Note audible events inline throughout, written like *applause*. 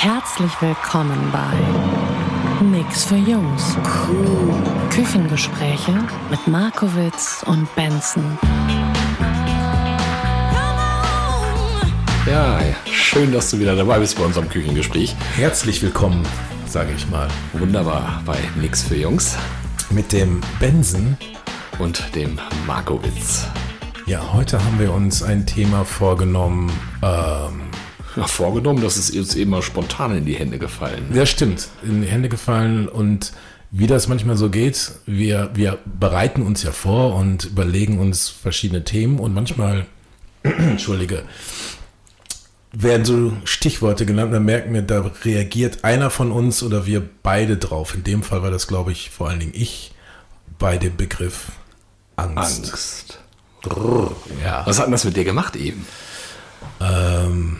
Herzlich willkommen bei Nix für Jungs. Küchengespräche mit Markowitz und Benson. Ja, schön, dass du wieder dabei bist bei unserem Küchengespräch. Herzlich willkommen, sage ich mal, Wunderbar bei Nix für Jungs mit dem Benson. und dem Markowitz. Ja, heute haben wir uns ein Thema vorgenommen. Ähm, Ja, vorgenommen, das ist uns eben mal spontan in die Hände gefallen. ja, stimmt, in die Hände gefallen und wie das manchmal so geht, wir, wir bereiten uns ja vor und überlegen uns verschiedene Themen und manchmal, *clears throat* entschuldige, werden so Stichworte genannt, dann merken wir, da reagiert einer von uns oder wir beide drauf. In dem Fall war das, glaube ich, vor allen Dingen ich bei dem Begriff Angst. Angst. Ja. Was hat denn das mit dir gemacht eben? Ähm,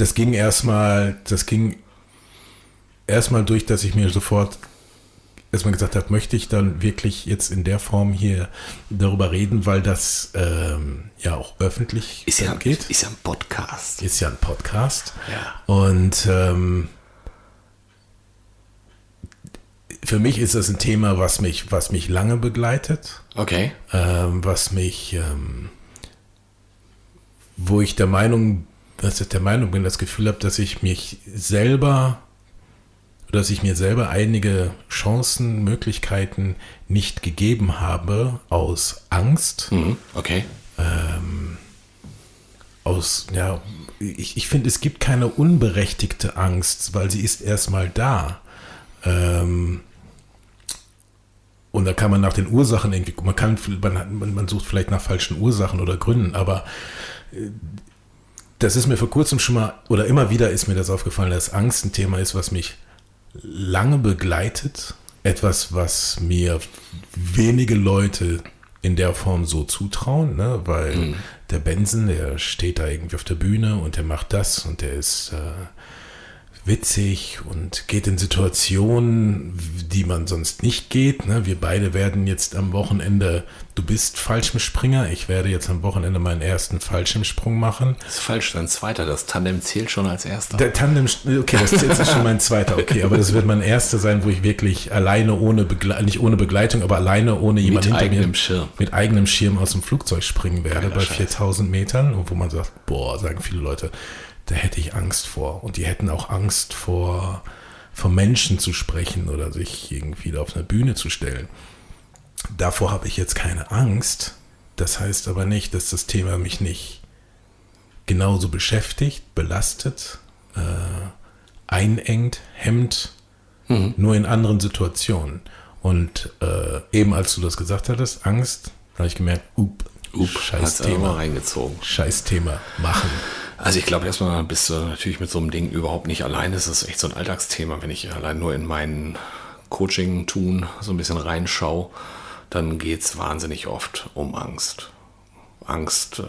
das ging erstmal, das ging erstmal durch, dass ich mir sofort erstmal gesagt habe, möchte ich dann wirklich jetzt in der Form hier darüber reden, weil das ähm, ja auch öffentlich Ist ja, geht. ist ja ein Podcast. Ist ja ein Podcast. Ja. Und ähm, für mich ist das ein Thema, was mich, was mich lange begleitet Okay. ähm, was mich, ähm, wo ich der Meinung, was ich der Meinung bin, das Gefühl habe, dass ich mich selber, dass ich mir selber einige Chancen, Möglichkeiten nicht gegeben habe aus Angst, Mhm. Okay. aus, ja, ich, ich finde, es gibt keine unberechtigte Angst, weil sie ist erstmal da. Ähm, und da kann man nach den Ursachen irgendwie, man kann, man, man sucht vielleicht nach falschen Ursachen oder Gründen, aber äh, das ist mir vor kurzem schon mal, oder immer wieder ist mir das aufgefallen, dass Angst ein Thema ist, was mich lange begleitet. Etwas, was mir wenige Leute in der Form so zutrauen, ne? weil der Benson, der steht da irgendwie auf der Bühne und der macht das und der ist äh, witzig und geht in Situationen, die man sonst nicht geht. Ne? Wir beide werden jetzt am Wochenende, du bist Fallschirmspringer, ich werde jetzt am Wochenende meinen ersten Fallschirmsprung machen. Das ist falsch, dein zweiter. Das Tandem zählt schon als erster. Der Tandem, okay, das ist jetzt schon mein zweiter, okay, aber das wird mein erster sein, wo ich wirklich alleine ohne Begleitung, nicht ohne Begleitung, aber alleine ohne jemand hinter eigenem mir, Schirm. mit eigenem Schirm aus dem Flugzeug springen werde Geiler bei Scheiß. 4000 Metern, und wo man sagt, boah, sagen viele Leute, da hätte ich Angst vor. Und die hätten auch Angst vor, vor Menschen zu sprechen oder sich irgendwie da auf eine Bühne zu stellen. Davor habe ich jetzt keine Angst. Das heißt aber nicht, dass das Thema mich nicht genauso beschäftigt, belastet, äh, einengt, hemmt, nur in anderen Situationen. Und äh, eben als du das gesagt hattest, Angst, da habe ich gemerkt, up, Up, scheiß Thema, reingezogen. scheiß Thema, machen. Also ich glaube erstmal bist du natürlich mit so einem Ding überhaupt nicht allein. Das ist echt so ein Alltagsthema. Wenn ich allein nur in meinen Coaching-Tun so ein bisschen reinschaue, dann geht es wahnsinnig oft um Angst. Angst, äh,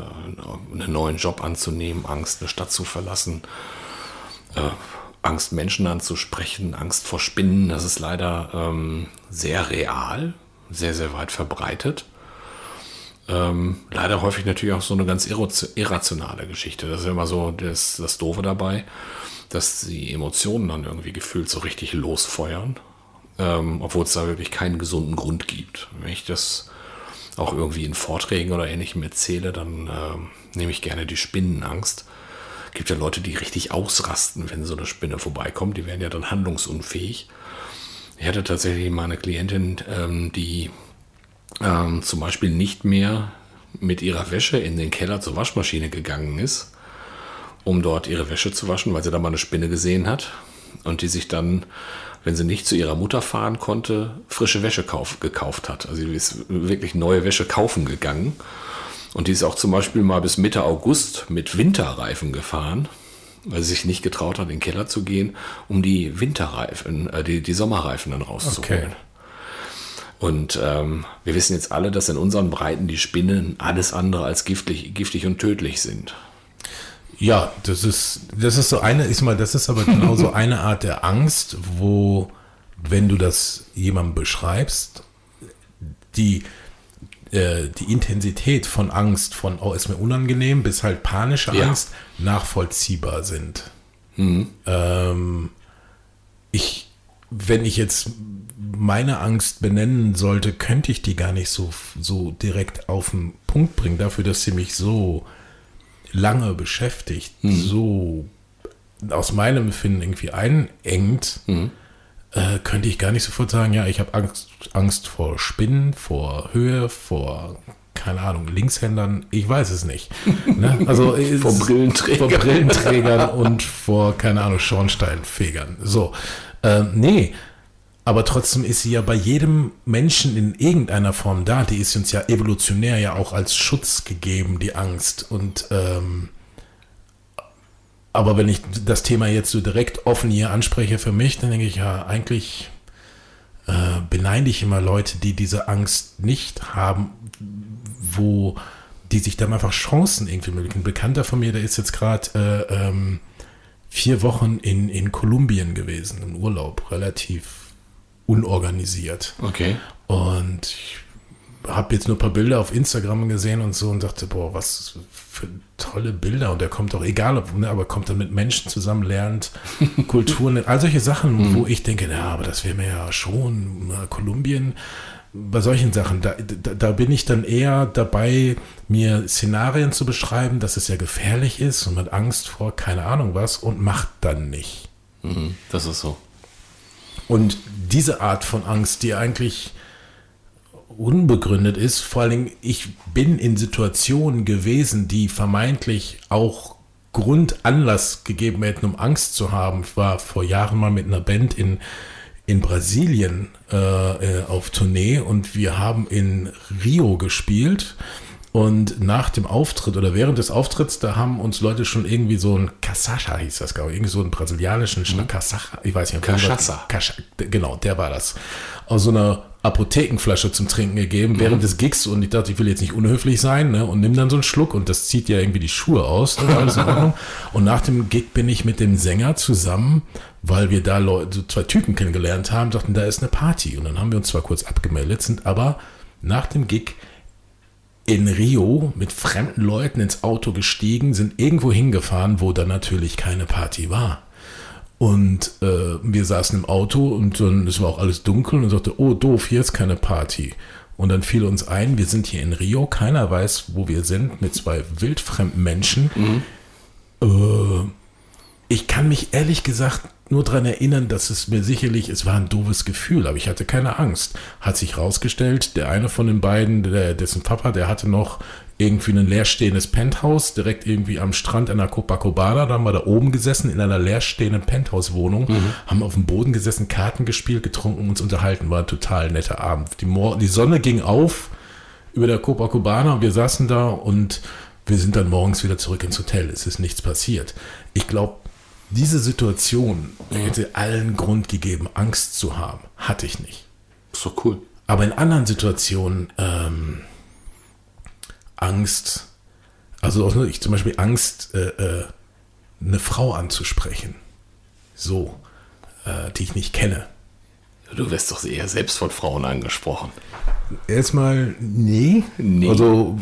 einen neuen Job anzunehmen, Angst, eine Stadt zu verlassen, äh, Angst, Menschen anzusprechen, Angst vor Spinnen. Das ist leider ähm, sehr real, sehr, sehr weit verbreitet. Ähm, leider häufig natürlich auch so eine ganz irrationale Geschichte. Das ist immer so das, das Doofe dabei, dass die Emotionen dann irgendwie gefühlt so richtig losfeuern, ähm, obwohl es da wirklich keinen gesunden Grund gibt. Wenn ich das auch irgendwie in Vorträgen oder ähnlichem erzähle, dann ähm, nehme ich gerne die Spinnenangst. Gibt ja Leute, die richtig ausrasten, wenn so eine Spinne vorbeikommt. Die werden ja dann handlungsunfähig. Ich hatte tatsächlich mal eine Klientin, ähm, die ähm, zum Beispiel nicht mehr mit ihrer Wäsche in den Keller zur Waschmaschine gegangen ist, um dort ihre Wäsche zu waschen, weil sie da mal eine Spinne gesehen hat und die sich dann, wenn sie nicht zu ihrer Mutter fahren konnte, frische Wäsche kauf, gekauft hat. Also sie ist wirklich neue Wäsche kaufen gegangen Und die ist auch zum Beispiel mal bis Mitte August mit Winterreifen gefahren, weil sie sich nicht getraut hat, in den Keller zu gehen, um die Winterreifen, äh, die, die Sommerreifen dann rauszuholen. Okay. Und ähm, wir wissen jetzt alle, dass in unseren Breiten die Spinnen alles andere als giftig, giftig und tödlich sind. Ja, das ist, das ist so eine, ist mal, das ist aber genau so *laughs* eine Art der Angst, wo, wenn du das jemandem beschreibst, die, äh, die Intensität von Angst, von, oh, ist mir unangenehm, bis halt panische Ja. Angst nachvollziehbar sind. Ähm, ich, wenn ich jetzt meine Angst benennen sollte, könnte ich die gar nicht so, so direkt auf den Punkt bringen, dafür, dass sie mich so lange beschäftigt, so aus meinem Empfinden irgendwie einengt, äh, könnte ich gar nicht sofort sagen, ja, ich habe Angst, Angst vor Spinnen, vor Höhe, vor, keine Ahnung, Linkshändern, ich weiß es nicht. *laughs* Ne? Also, es- Vor Brillenträgern. Vor Brillenträgern und vor, keine Ahnung, Schornsteinfegern. So, ähm, nee, aber trotzdem ist sie ja bei jedem Menschen in irgendeiner Form da. Die ist uns ja evolutionär ja auch als Schutz gegeben, die Angst. Und ähm, aber wenn ich das Thema jetzt so direkt offen hier anspreche für mich, dann denke ich ja, eigentlich äh, beneide ich immer Leute, die diese Angst nicht haben, wo die sich dann einfach Chancen irgendwie möglichen. Ein Bekannter von mir, der ist jetzt gerade äh, ähm, vier Wochen in, in Kolumbien gewesen, im Urlaub, relativ unorganisiert. Okay. Und ich habe jetzt nur ein paar Bilder auf Instagram gesehen und so und dachte, boah, was für tolle Bilder. Und er kommt doch, egal ob, ne, aber kommt dann mit Menschen zusammen, lernt *laughs* Kulturen, all solche Sachen, wo ich denke, ja, aber das wäre mir ja schon äh, Kolumbien. Bei solchen Sachen, da, da, da bin ich dann eher dabei, mir Szenarien zu beschreiben, dass es ja gefährlich ist und mit Angst vor keine Ahnung was und macht dann nicht. Mhm, das ist so. Und diese Art von Angst, die eigentlich unbegründet ist, vor allen Dingen, ich bin in Situationen gewesen, die vermeintlich auch Grund, Anlass gegeben hätten, um Angst zu haben. Ich war vor Jahren mal mit einer Band in, in Brasilien äh, äh, auf Tournee und wir haben in Rio gespielt. Und nach dem Auftritt oder während des Auftritts, da haben uns Leute schon irgendwie so ein Casacha hieß das, glaube ich, irgendwie so einen brasilianischen mhm. Casacha, ich weiß nicht. Cachaça. Cacha, genau, der war das. Aus so einer Apothekenflasche zum Trinken gegeben Mhm. während des Gigs und ich dachte, ich will jetzt nicht unhöflich sein ne, und nimm dann so einen Schluck und das zieht ja irgendwie die Schuhe aus. Ne, alles in Ordnung. *laughs* Und nach dem Gig bin ich mit dem Sänger zusammen, weil wir da Leute, so zwei Typen kennengelernt haben, dachten, da ist eine Party. Und dann haben wir uns zwar kurz abgemeldet, sind aber nach dem Gig in Rio mit fremden Leuten ins Auto gestiegen, sind irgendwo hingefahren, wo da natürlich keine Party war. Und äh, wir saßen im Auto und dann es war auch alles dunkel und sagte, oh doof, hier ist keine Party. Und dann fiel uns ein, wir sind hier in Rio, keiner weiß, wo wir sind, mit zwei wildfremden Menschen. Äh, ich kann mich ehrlich gesagt nur daran erinnern, dass es mir sicherlich, es war ein doofes Gefühl, aber ich hatte keine Angst. Hat sich rausgestellt, der eine von den beiden, der, dessen Papa, der hatte noch irgendwie ein leerstehendes Penthouse, direkt irgendwie am Strand an der Copacabana. Da haben wir da oben gesessen, in einer leerstehenden Penthouse-Wohnung, haben auf dem Boden gesessen, Karten gespielt, getrunken, uns unterhalten. War ein total netter Abend. Die, Mor die Sonne ging auf über der Copacabana und wir saßen da und wir sind dann morgens wieder zurück ins Hotel. Es ist nichts passiert. Ich glaube, diese Situation hätte allen Grund gegeben, Angst zu haben. Hatte ich nicht. Ist doch cool. Aber in anderen Situationen ähm, Angst, also auch ich zum Beispiel Angst, äh, äh, eine Frau anzusprechen, so, äh, die ich nicht kenne. Du wirst doch eher selbst von Frauen angesprochen. Erstmal, nee. Nee. Also,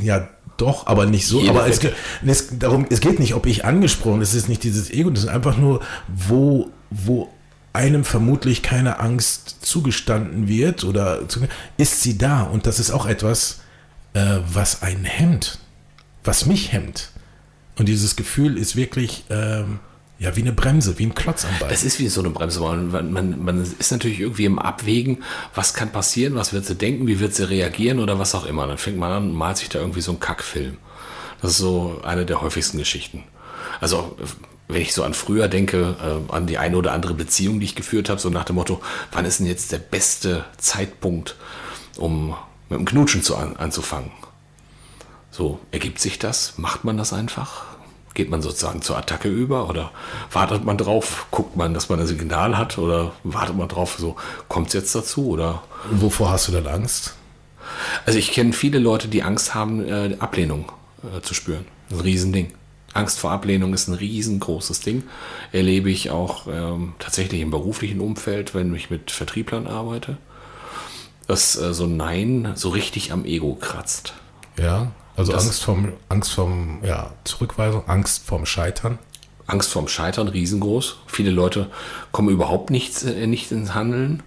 ja, doch, aber nicht so. Jeder aber es, es, darum, es geht nicht, ob ich angesprochen, es ist nicht dieses Ego, das ist einfach nur, wo, wo einem vermutlich keine Angst zugestanden wird oder ist sie da. Und das ist auch etwas, äh, was einen hemmt, was mich hemmt. Und dieses Gefühl ist wirklich, ähm, ja, wie eine Bremse, wie ein Klotz am Bein. Das ist wie so eine Bremse. Man, man, man ist natürlich irgendwie im Abwägen, was kann passieren, was wird sie denken, wie wird sie reagieren oder was auch immer. Dann fängt man an und malt sich da irgendwie so einen Kackfilm. Das ist so eine der häufigsten Geschichten. Also wenn ich so an früher denke, äh, an die eine oder andere Beziehung, die ich geführt habe, so nach dem Motto, wann ist denn jetzt der beste Zeitpunkt, um mit dem Knutschen zu an, anzufangen? So, ergibt sich das? Macht man das einfach? Geht man sozusagen zur Attacke über oder wartet man drauf? Guckt man, dass man ein Signal hat oder wartet man drauf, so kommt es jetzt dazu oder? Wovor hast du denn Angst? Also ich kenne viele Leute, die Angst haben, äh, Ablehnung äh, zu spüren. Das ist ein Riesending. Angst vor Ablehnung ist ein riesengroßes Ding. Erlebe ich auch ähm, tatsächlich im beruflichen Umfeld, wenn ich mit Vertrieblern arbeite, dass äh, so ein Nein so richtig am Ego kratzt. Ja, also Das- Angst vom, Angst vom, ja, Zurückweisung, Angst vorm Scheitern. Angst vorm Scheitern riesengroß. Viele Leute kommen überhaupt nicht, äh, nicht ins Handeln.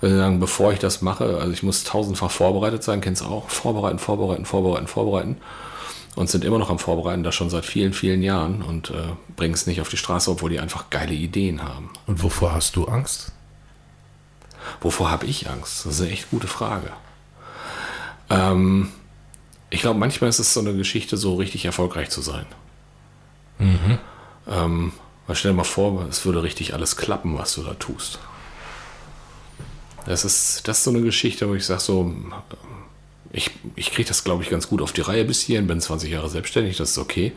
Weil sie sagen, bevor ich das mache, also ich muss tausendfach vorbereitet sein, kennst du auch, vorbereiten, vorbereiten, vorbereiten, vorbereiten. Und sind immer noch am Vorbereiten, das schon seit vielen, vielen Jahren und äh, bringen es nicht auf die Straße, obwohl die einfach geile Ideen haben. Und wovor hast du Angst? Wovor habe ich Angst? Das ist eine echt gute Frage. Ähm, ich glaube, manchmal ist es so eine Geschichte, so richtig erfolgreich zu sein. Ähm, weil stell dir mal vor, es würde richtig alles klappen, was du da tust. Das ist, das ist so eine Geschichte, wo ich sage so, ich, ich kriege das, glaube ich, ganz gut auf die Reihe bis hierhin, bin 20 Jahre selbstständig, das ist okay.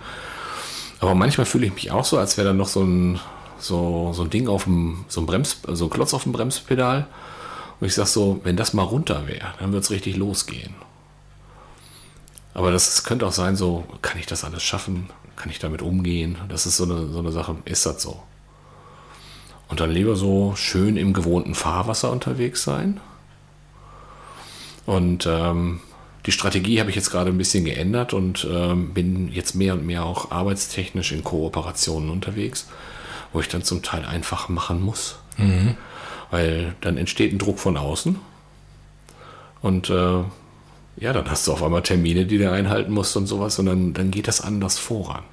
Aber manchmal fühle ich mich auch so, als wäre da noch so ein, so, so ein Ding auf dem, so ein Brems, so ein Klotz auf dem Bremspedal. Und ich sage so, wenn das mal runter wäre, dann wird es richtig losgehen. Aber das könnte auch sein, so, kann ich das alles schaffen? Kann ich damit umgehen? Das ist so eine, so eine Sache, ist das so? Und dann lieber so schön im gewohnten Fahrwasser unterwegs sein. Und ähm, die Strategie habe ich jetzt gerade ein bisschen geändert und ähm, bin jetzt mehr und mehr auch arbeitstechnisch in Kooperationen unterwegs, wo ich dann zum Teil einfach machen muss. Weil dann entsteht ein Druck von außen. Und äh, ja, dann hast du auf einmal Termine, die du einhalten musst und sowas und dann, dann geht das anders voran.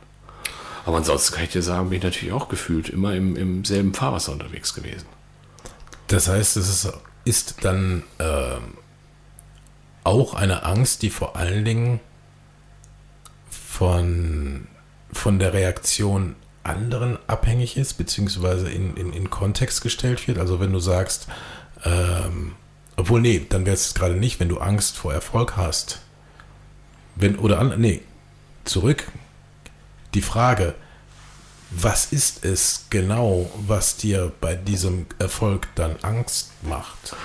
Aber ansonsten kann ich dir sagen, bin ich natürlich auch gefühlt immer im, im selben Fahrwasser unterwegs gewesen. Das heißt, es ist, ist dann ähm, auch eine Angst, die vor allen Dingen von, von der Reaktion anderen abhängig ist, beziehungsweise in, in, in Kontext gestellt wird. Also wenn du sagst, ähm, obwohl, nee, dann wäre es gerade nicht, wenn du Angst vor Erfolg hast. Wenn, oder an, nee, zurück. Die Frage, was ist es genau, was dir bei diesem Erfolg dann Angst macht?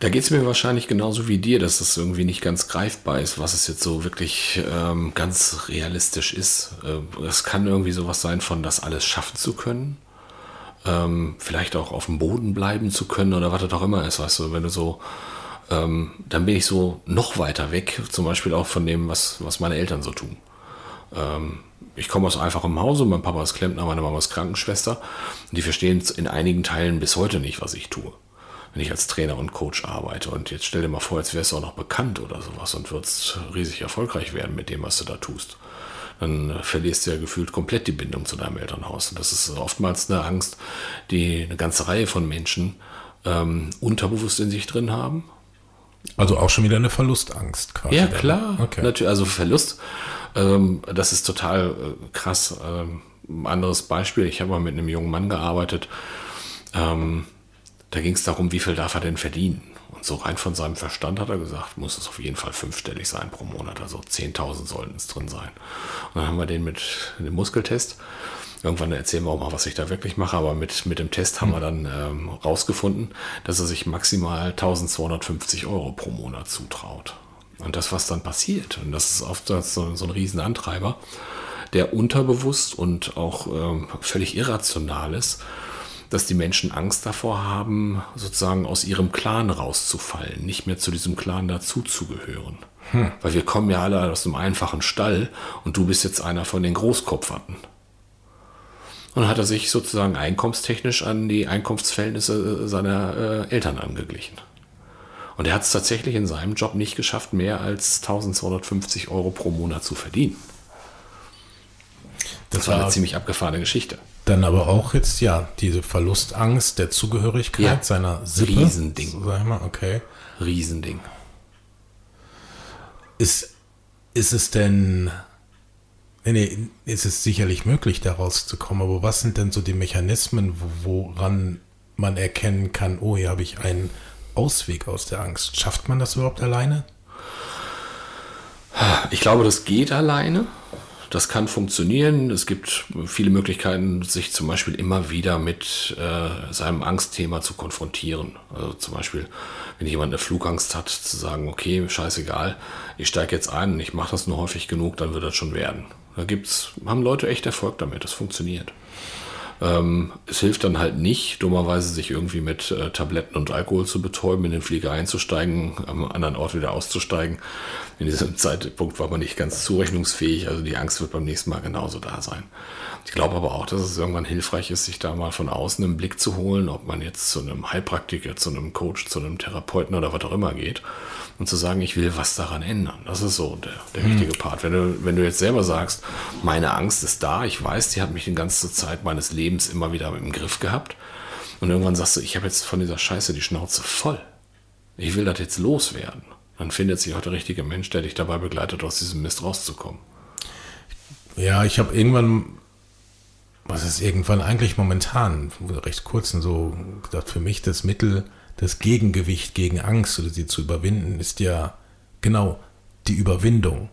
Da geht es mir wahrscheinlich genauso wie dir, dass es irgendwie nicht ganz greifbar ist, was es jetzt so wirklich ähm, ganz realistisch ist. Äh, es kann irgendwie sowas sein von, das alles schaffen zu können. Ähm, vielleicht auch auf dem Boden bleiben zu können oder was das auch immer ist, weißt du, wenn du so, ähm, dann bin ich so noch weiter weg, zum Beispiel auch von dem, was, was meine Eltern so tun. Ähm, ich komme aus einfachem Hause, mein Papa ist Klempner, meine Mama ist Krankenschwester. Die verstehen in einigen Teilen bis heute nicht, was ich tue, wenn ich als Trainer und Coach arbeite. Und jetzt stell dir mal vor, jetzt wärst du auch noch bekannt oder sowas und würdest riesig erfolgreich werden mit dem, was du da tust. Dann verlierst du ja gefühlt komplett die Bindung zu deinem Elternhaus. Und das ist oftmals eine Angst, die eine ganze Reihe von Menschen ähm, unterbewusst in sich drin haben. Also auch schon wieder eine Verlustangst quasi. Ja, klar. Okay. Natürlich, also Verlust, ähm, das ist total äh, krass. Ähm, ein anderes Beispiel, ich habe mal mit einem jungen Mann gearbeitet. Ähm, da ging es darum, wie viel darf er denn verdienen? Und so rein von seinem Verstand hat er gesagt, muss es auf jeden Fall fünfstellig sein pro Monat. Also 10.000 sollten es drin sein. Und dann haben wir den mit dem Muskeltest. Irgendwann erzählen wir auch mal, was ich da wirklich mache, aber mit, mit dem Test haben wir dann ähm, rausgefunden, dass er sich maximal 1250 Euro pro Monat zutraut. Und das, was dann passiert, und das ist oft so, so ein riesen Antreiber, der unterbewusst und auch ähm, völlig irrational ist, dass die Menschen Angst davor haben, sozusagen aus ihrem Clan rauszufallen, nicht mehr zu diesem Clan dazuzugehören. Weil wir kommen ja alle aus einem einfachen Stall und du bist jetzt einer von den Großkopferten. Und hat er sich sozusagen einkommenstechnisch an die Einkunftsverhältnisse seiner äh, Eltern angeglichen. Und er hat es tatsächlich in seinem Job nicht geschafft, mehr als 1250 Euro pro Monat zu verdienen. Das war eine ziemlich abgefahrene Geschichte. Dann aber auch jetzt, ja, diese Verlustangst der Zugehörigkeit Ja. seiner Sippe. Riesending. Sag ich mal, okay. Riesending. Ist, ist es denn, nee, nee, ist es sicherlich möglich, da rauszukommen, aber was sind denn so die Mechanismen, wo, woran man erkennen kann, oh, hier habe ich einen Ausweg aus der Angst? Schafft man das überhaupt alleine? Ich glaube, das geht alleine. Das kann funktionieren. Es gibt viele Möglichkeiten, sich zum Beispiel immer wieder mit äh, seinem Angstthema zu konfrontieren. Also zum Beispiel, wenn jemand eine Flugangst hat, zu sagen, okay, scheißegal, ich steige jetzt ein und ich mache das nur häufig genug, dann wird das schon werden. Da gibt's, haben Leute echt Erfolg damit, das funktioniert. Ähm, es hilft dann halt nicht, dummerweise sich irgendwie mit äh, Tabletten und Alkohol zu betäuben, in den Flieger einzusteigen, am anderen Ort wieder auszusteigen. In diesem Zeitpunkt war man nicht ganz zurechnungsfähig, also die Angst wird beim nächsten Mal genauso da sein. Ich glaube aber auch, dass es irgendwann hilfreich ist, sich da mal von außen einen Blick zu holen, ob man jetzt zu einem Heilpraktiker, zu einem Coach, zu einem Therapeuten oder was auch immer geht und zu sagen, ich will was daran ändern. Das ist so der, der Hm. wichtige Part. Wenn du, wenn du jetzt selber sagst, meine Angst ist da, ich weiß, die hat mich die ganze Zeit meines Lebens immer wieder im Griff gehabt und irgendwann sagst du, ich habe jetzt von dieser Scheiße die Schnauze voll. Ich will das jetzt loswerden. Dann findet sich auch der richtige Mensch, der dich dabei begleitet, aus diesem Mist rauszukommen. Ja, ich habe irgendwann, was ist irgendwann eigentlich momentan, recht kurzen so gedacht, für mich das Mittel, das Gegengewicht gegen Angst oder sie zu überwinden, ist ja genau die Überwindung.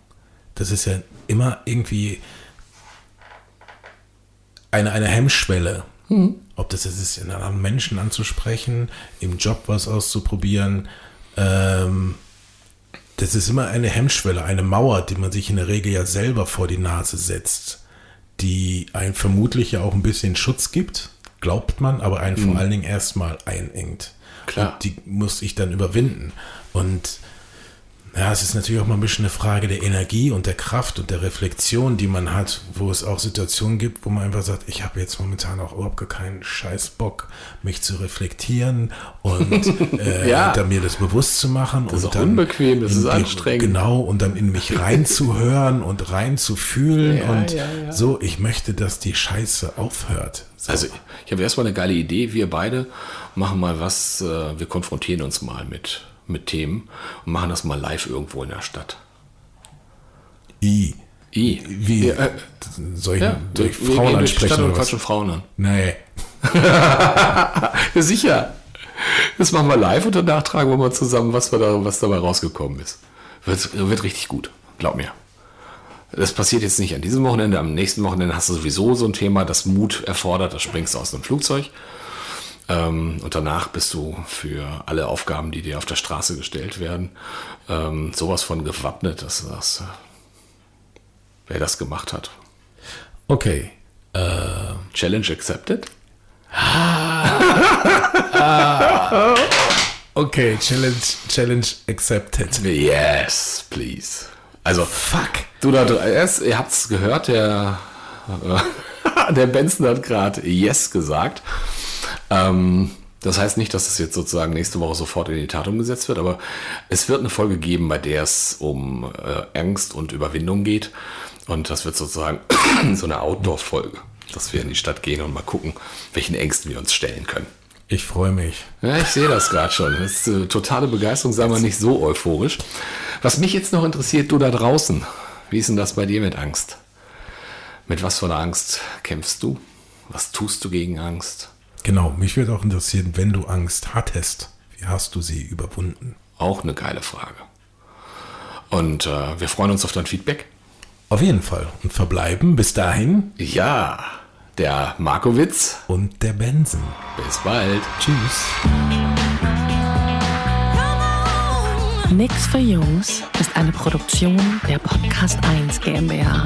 Das ist ja immer irgendwie eine, eine Hemmschwelle. Ob das jetzt ist, einen anderen Menschen anzusprechen, im Job was auszuprobieren, ähm, das ist immer eine Hemmschwelle, eine Mauer, die man sich in der Regel ja selber vor die Nase setzt, die einen vermutlich ja auch ein bisschen Schutz gibt, glaubt man, aber einen vor allen Dingen erstmal einengt. Klar. Und die muss ich dann überwinden. Und ja, es ist natürlich auch mal ein bisschen eine Frage der Energie und der Kraft und der Reflexion, die man hat, wo es auch Situationen gibt, wo man einfach sagt, ich habe jetzt momentan auch überhaupt gar keinen scheiß Bock, mich zu reflektieren und *laughs* äh, Ja. dann mir das bewusst zu machen. Das ist und auch dann unbequem, das ist die- anstrengend. Genau, und dann in mich reinzuhören und reinzufühlen Ja, und ja, ja. so, ich möchte, dass die Scheiße aufhört. So. Also ich habe erstmal eine geile Idee. Wir beide machen mal was, äh, wir konfrontieren uns mal mit, mit Themen und machen das mal live irgendwo in der Stadt. I. I. Wie Ja, äh, soll ich, ja, soll wir, ich wir Frauen die ansprechen? Stadt und quatschen Frauen an. Nee. *laughs* Sicher. Das machen wir live und danach tragen wir mal zusammen, was, wir da, was dabei rausgekommen ist. Wird, wird richtig gut, glaub mir. Das passiert jetzt nicht an diesem Wochenende. Am nächsten Wochenende hast du sowieso so ein Thema, das Mut erfordert. Da springst du aus einem Flugzeug. Ähm, und danach bist du für alle Aufgaben, die dir auf der Straße gestellt werden, ähm, sowas von gewappnet, dass das, äh, wer das gemacht hat. Okay. Challenge accepted? *laughs* Okay, Challenge, Challenge accepted. Yes, please. Also, Fuck. Du da erst, ihr habt es gehört, der, *laughs* der Benson hat gerade Yes gesagt. Ähm, das heißt nicht, dass es jetzt sozusagen nächste Woche sofort in die Tat umgesetzt wird, aber es wird eine Folge geben, bei der es um äh, Angst und Überwindung geht. Und das wird sozusagen *clears throat* so eine Outdoor-Folge, dass wir in die Stadt gehen und mal gucken, welchen Ängsten wir uns stellen können. Ich freue mich. Ja, ich sehe das gerade schon. Das ist äh, totale Begeisterung, sei mal nicht so euphorisch. Was mich jetzt noch interessiert, du da draußen, wie ist denn das bei dir mit Angst? Mit was für einer Angst kämpfst du? Was tust du gegen Angst? Genau, mich würde auch interessieren, wenn du Angst hattest, wie hast du sie überwunden? Auch eine geile Frage. Und äh, wir freuen uns auf dein Feedback. Auf jeden Fall. Und verbleiben bis dahin Ja, der Markowitz. und der Benson. Bis bald. Tschüss. Nix für Jungs ist eine Produktion der Podcast 1 GmbH.